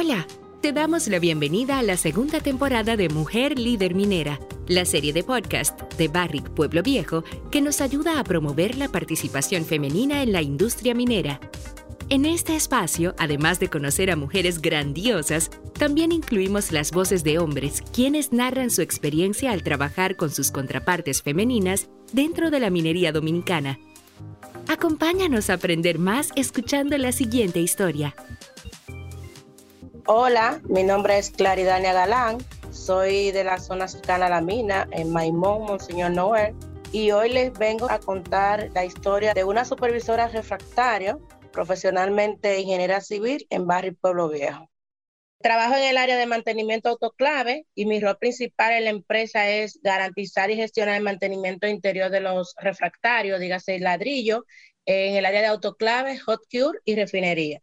Hola, te damos la bienvenida a la segunda temporada de Mujer Líder Minera, la serie de podcast de Barrick Pueblo Viejo que nos ayuda a promover la participación femenina en la industria minera. En este espacio, además de conocer a mujeres grandiosas, también incluimos las voces de hombres, quienes narran su experiencia al trabajar con sus contrapartes femeninas dentro de la minería dominicana. Acompáñanos a aprender más escuchando la siguiente historia. Hola, mi nombre es Claridania Galán, soy de la zona cercana a la mina, en Maimón, Monseñor Noel, y hoy les vengo a contar la historia de una supervisora refractario, profesionalmente ingeniera civil en Barrio Pueblo Viejo. Trabajo en el área de mantenimiento autoclave y mi rol principal en la empresa es garantizar y gestionar el mantenimiento interior de los refractarios, dígase ladrillo, en el área de autoclave, hot cure y refinería.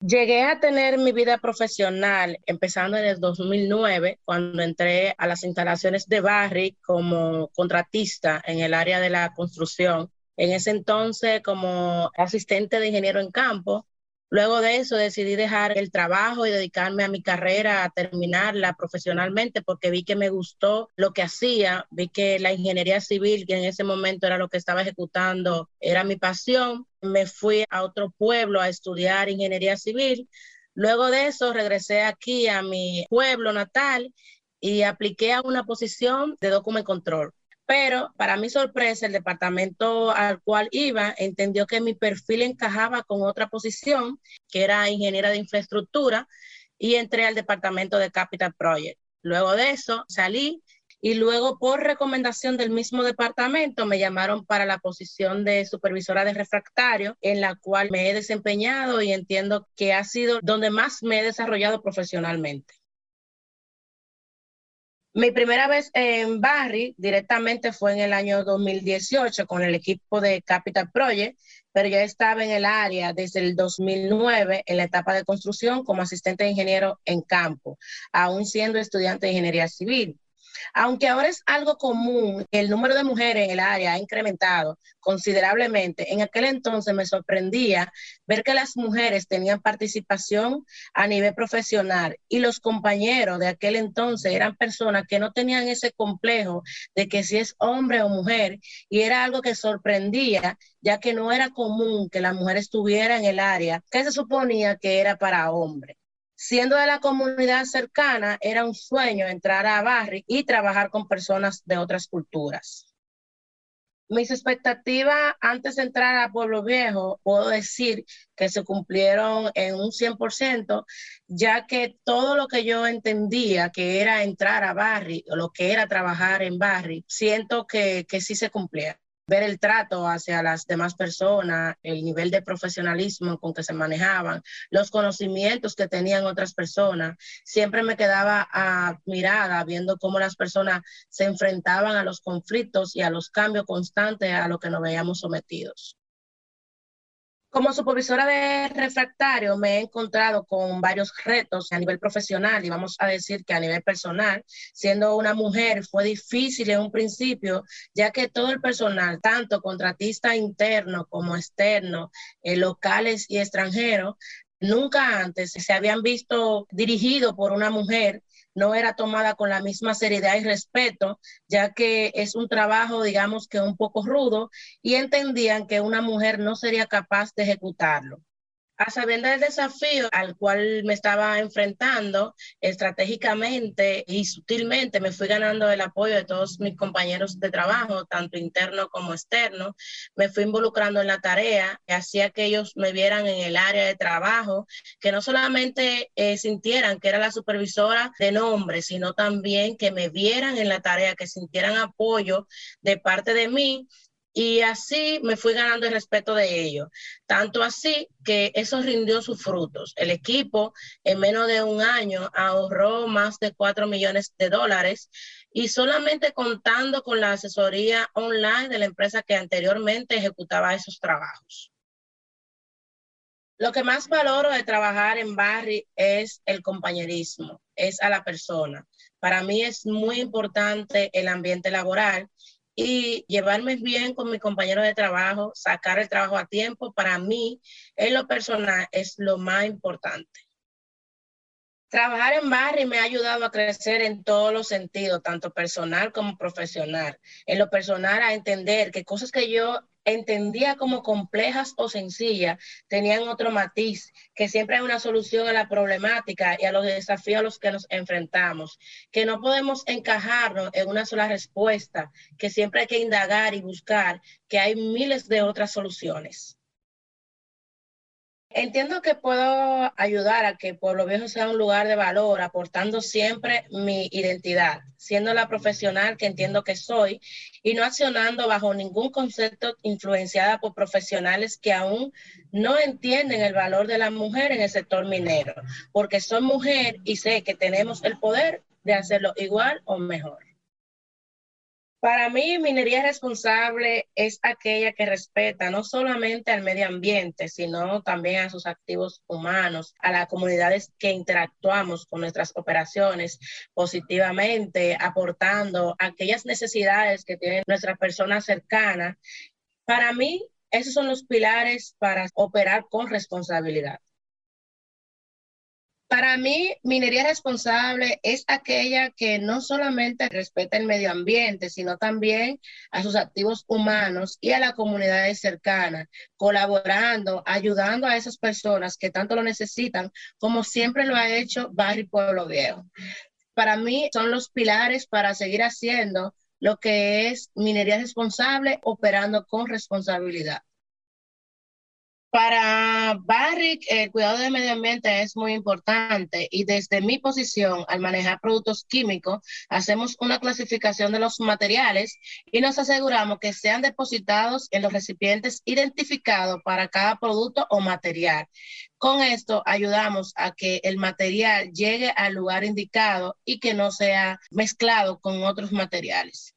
Llegué a tener mi vida profesional empezando en el 2009, cuando entré a las instalaciones de Barry como contratista en el área de la construcción. En ese entonces como asistente de ingeniero en campo Luego de eso decidí dejar el trabajo y dedicarme a mi carrera, a terminarla profesionalmente, porque vi que me gustó lo que hacía, vi que la ingeniería civil, que en ese momento era lo que estaba ejecutando, era mi pasión. Me fui a otro pueblo a estudiar ingeniería civil. Luego de eso regresé aquí a mi pueblo natal y apliqué a una posición de document control pero para mi sorpresa, el departamento al cual iba entendió que mi perfil encajaba con otra posición, que era ingeniera de infraestructura, y entré al departamento de Capital Project. Luego de eso salí y luego por recomendación del mismo departamento me llamaron para la posición de supervisora de refractario, en la cual me he desempeñado y entiendo que ha sido donde más me he desarrollado profesionalmente. Mi primera vez en Barry directamente fue en el año 2018 con el equipo de Capital Project, pero ya estaba en el área desde el 2009 en la etapa de construcción como asistente de ingeniero en campo, aún siendo estudiante de ingeniería civil. Aunque ahora es algo común, el número de mujeres en el área ha incrementado considerablemente. En aquel entonces me sorprendía ver que las mujeres tenían participación a nivel profesional y los compañeros de aquel entonces eran personas que no tenían ese complejo de que si es hombre o mujer y era algo que sorprendía ya que no era común que la mujer estuviera en el área que se suponía que era para hombres. Siendo de la comunidad cercana, era un sueño entrar a Barry y trabajar con personas de otras culturas. Mis expectativas antes de entrar a Pueblo Viejo, puedo decir que se cumplieron en un 100%, ya que todo lo que yo entendía que era entrar a Barry o lo que era trabajar en Barry, siento que, que sí se cumplía ver el trato hacia las demás personas, el nivel de profesionalismo con que se manejaban, los conocimientos que tenían otras personas. Siempre me quedaba admirada viendo cómo las personas se enfrentaban a los conflictos y a los cambios constantes a los que nos veíamos sometidos. Como supervisora de refractario me he encontrado con varios retos a nivel profesional y vamos a decir que a nivel personal, siendo una mujer fue difícil en un principio, ya que todo el personal, tanto contratista interno como externo, eh, locales y extranjeros, nunca antes se habían visto dirigidos por una mujer no era tomada con la misma seriedad y respeto, ya que es un trabajo, digamos que un poco rudo, y entendían que una mujer no sería capaz de ejecutarlo a sabiendo del desafío al cual me estaba enfrentando estratégicamente y sutilmente, me fui ganando el apoyo de todos mis compañeros de trabajo, tanto interno como externo. Me fui involucrando en la tarea, que hacía que ellos me vieran en el área de trabajo, que no solamente eh, sintieran que era la supervisora de nombre, sino también que me vieran en la tarea, que sintieran apoyo de parte de mí y así me fui ganando el respeto de ellos. Tanto así que eso rindió sus frutos. El equipo en menos de un año ahorró más de 4 millones de dólares y solamente contando con la asesoría online de la empresa que anteriormente ejecutaba esos trabajos. Lo que más valoro de trabajar en Barry es el compañerismo, es a la persona. Para mí es muy importante el ambiente laboral y llevarme bien con mi compañero de trabajo, sacar el trabajo a tiempo, para mí, en lo personal, es lo más importante. Trabajar en Barry me ha ayudado a crecer en todos los sentidos, tanto personal como profesional. En lo personal, a entender que cosas que yo entendía como complejas o sencillas tenían otro matiz, que siempre hay una solución a la problemática y a los desafíos a los que nos enfrentamos, que no podemos encajarnos en una sola respuesta, que siempre hay que indagar y buscar que hay miles de otras soluciones. Entiendo que puedo ayudar a que Pueblo Viejo sea un lugar de valor, aportando siempre mi identidad, siendo la profesional que entiendo que soy y no accionando bajo ningún concepto influenciada por profesionales que aún no entienden el valor de la mujer en el sector minero, porque soy mujer y sé que tenemos el poder de hacerlo igual o mejor. Para mí, minería responsable es aquella que respeta no solamente al medio ambiente, sino también a sus activos humanos, a las comunidades que interactuamos con nuestras operaciones positivamente, aportando aquellas necesidades que tienen nuestras personas cercanas. Para mí, esos son los pilares para operar con responsabilidad. Para mí, minería responsable es aquella que no solamente respeta el medio ambiente, sino también a sus activos humanos y a las comunidades cercanas, colaborando, ayudando a esas personas que tanto lo necesitan, como siempre lo ha hecho Barrio Pueblo Viejo. Para mí son los pilares para seguir haciendo lo que es minería responsable, operando con responsabilidad. Para Barrick, el cuidado del medio ambiente es muy importante y desde mi posición al manejar productos químicos, hacemos una clasificación de los materiales y nos aseguramos que sean depositados en los recipientes identificados para cada producto o material. Con esto ayudamos a que el material llegue al lugar indicado y que no sea mezclado con otros materiales.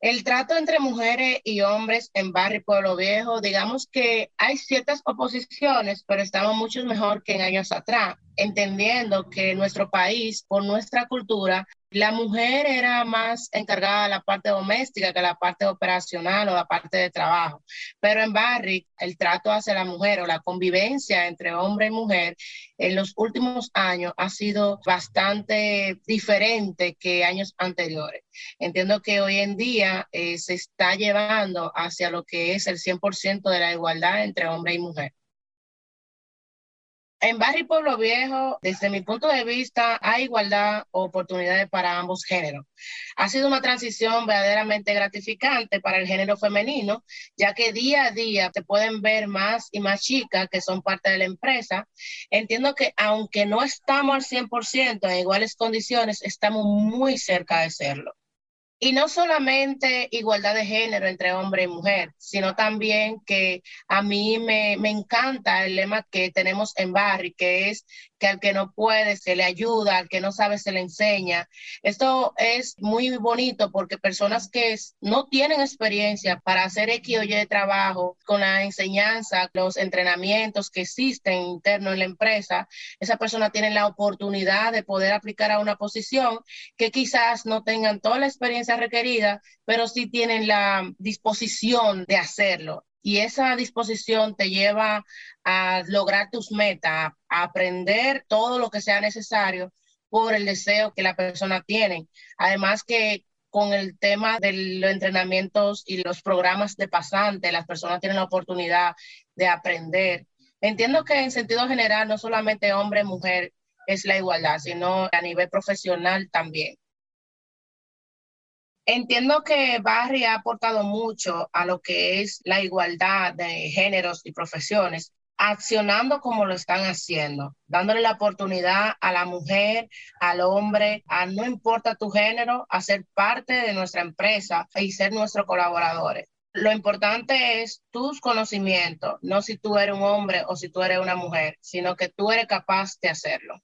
El trato entre mujeres y hombres en Barrio Pueblo Viejo, digamos que hay ciertas oposiciones, pero estamos mucho mejor que en años atrás, entendiendo que nuestro país, por nuestra cultura, la mujer era más encargada de la parte doméstica que la parte operacional o la parte de trabajo. Pero en Barrick, el trato hacia la mujer o la convivencia entre hombre y mujer en los últimos años ha sido bastante diferente que años anteriores. Entiendo que hoy en día eh, se está llevando hacia lo que es el 100% de la igualdad entre hombre y mujer. En Barrio Pueblo Viejo, desde mi punto de vista, hay igualdad o oportunidades para ambos géneros. Ha sido una transición verdaderamente gratificante para el género femenino, ya que día a día se pueden ver más y más chicas que son parte de la empresa. Entiendo que aunque no estamos al 100% en iguales condiciones, estamos muy cerca de serlo. Y no solamente igualdad de género entre hombre y mujer, sino también que a mí me, me encanta el lema que tenemos en Barry, que es que al que no puede se le ayuda, al que no sabe se le enseña. Esto es muy bonito porque personas que no tienen experiencia para hacer X o Y de trabajo con la enseñanza, los entrenamientos que existen internos en la empresa, esa persona tiene la oportunidad de poder aplicar a una posición que quizás no tengan toda la experiencia requerida, pero sí tienen la disposición de hacerlo y esa disposición te lleva a lograr tus metas, a aprender todo lo que sea necesario por el deseo que la persona tiene. Además que con el tema de los entrenamientos y los programas de pasante, las personas tienen la oportunidad de aprender. Entiendo que en sentido general no solamente hombre mujer es la igualdad, sino a nivel profesional también. Entiendo que Barry ha aportado mucho a lo que es la igualdad de géneros y profesiones, accionando como lo están haciendo, dándole la oportunidad a la mujer, al hombre, a no importa tu género, a ser parte de nuestra empresa y ser nuestros colaboradores. Lo importante es tus conocimientos, no si tú eres un hombre o si tú eres una mujer, sino que tú eres capaz de hacerlo.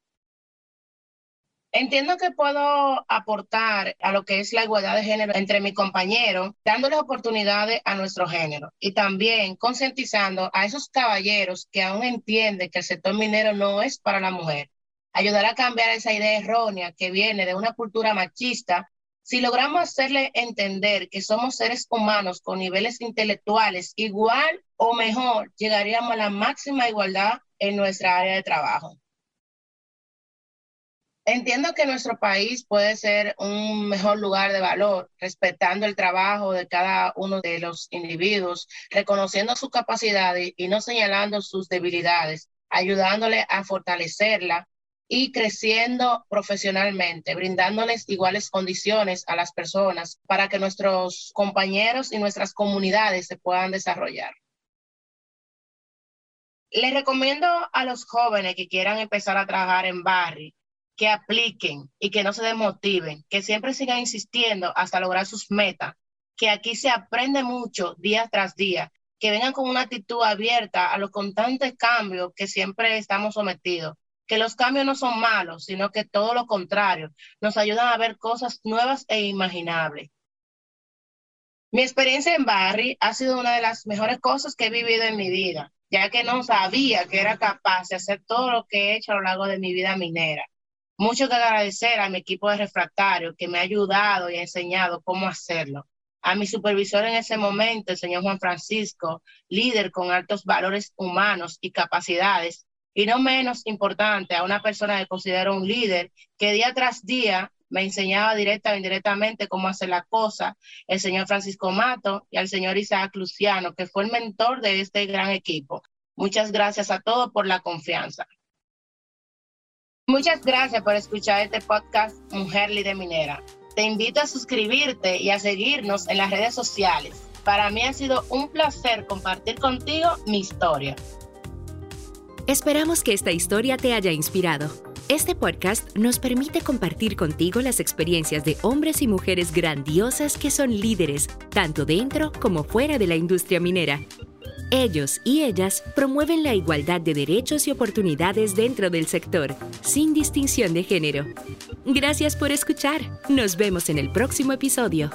Entiendo que puedo aportar a lo que es la igualdad de género entre mis compañeros, dándoles oportunidades a nuestro género y también concientizando a esos caballeros que aún entienden que el sector minero no es para la mujer. Ayudar a cambiar esa idea errónea que viene de una cultura machista. Si logramos hacerle entender que somos seres humanos con niveles intelectuales igual o mejor, llegaríamos a la máxima igualdad en nuestra área de trabajo. Entiendo que nuestro país puede ser un mejor lugar de valor, respetando el trabajo de cada uno de los individuos, reconociendo su capacidad y no señalando sus debilidades, ayudándole a fortalecerla y creciendo profesionalmente, brindándoles iguales condiciones a las personas para que nuestros compañeros y nuestras comunidades se puedan desarrollar. Les recomiendo a los jóvenes que quieran empezar a trabajar en Barry que apliquen y que no se desmotiven, que siempre sigan insistiendo hasta lograr sus metas, que aquí se aprende mucho día tras día, que vengan con una actitud abierta a los constantes cambios que siempre estamos sometidos, que los cambios no son malos, sino que todo lo contrario, nos ayudan a ver cosas nuevas e imaginables. Mi experiencia en Barry ha sido una de las mejores cosas que he vivido en mi vida, ya que no sabía que era capaz de hacer todo lo que he hecho a lo largo de mi vida minera. Mucho que agradecer a mi equipo de refractario que me ha ayudado y enseñado cómo hacerlo. A mi supervisor en ese momento, el señor Juan Francisco, líder con altos valores humanos y capacidades. Y no menos importante, a una persona que considero un líder que día tras día me enseñaba directa o indirectamente cómo hacer la cosa, el señor Francisco Mato y al señor Isaac Luciano, que fue el mentor de este gran equipo. Muchas gracias a todos por la confianza. Muchas gracias por escuchar este podcast Mujer Líder Minera. Te invito a suscribirte y a seguirnos en las redes sociales. Para mí ha sido un placer compartir contigo mi historia. Esperamos que esta historia te haya inspirado. Este podcast nos permite compartir contigo las experiencias de hombres y mujeres grandiosas que son líderes, tanto dentro como fuera de la industria minera. Ellos y ellas promueven la igualdad de derechos y oportunidades dentro del sector, sin distinción de género. Gracias por escuchar. Nos vemos en el próximo episodio.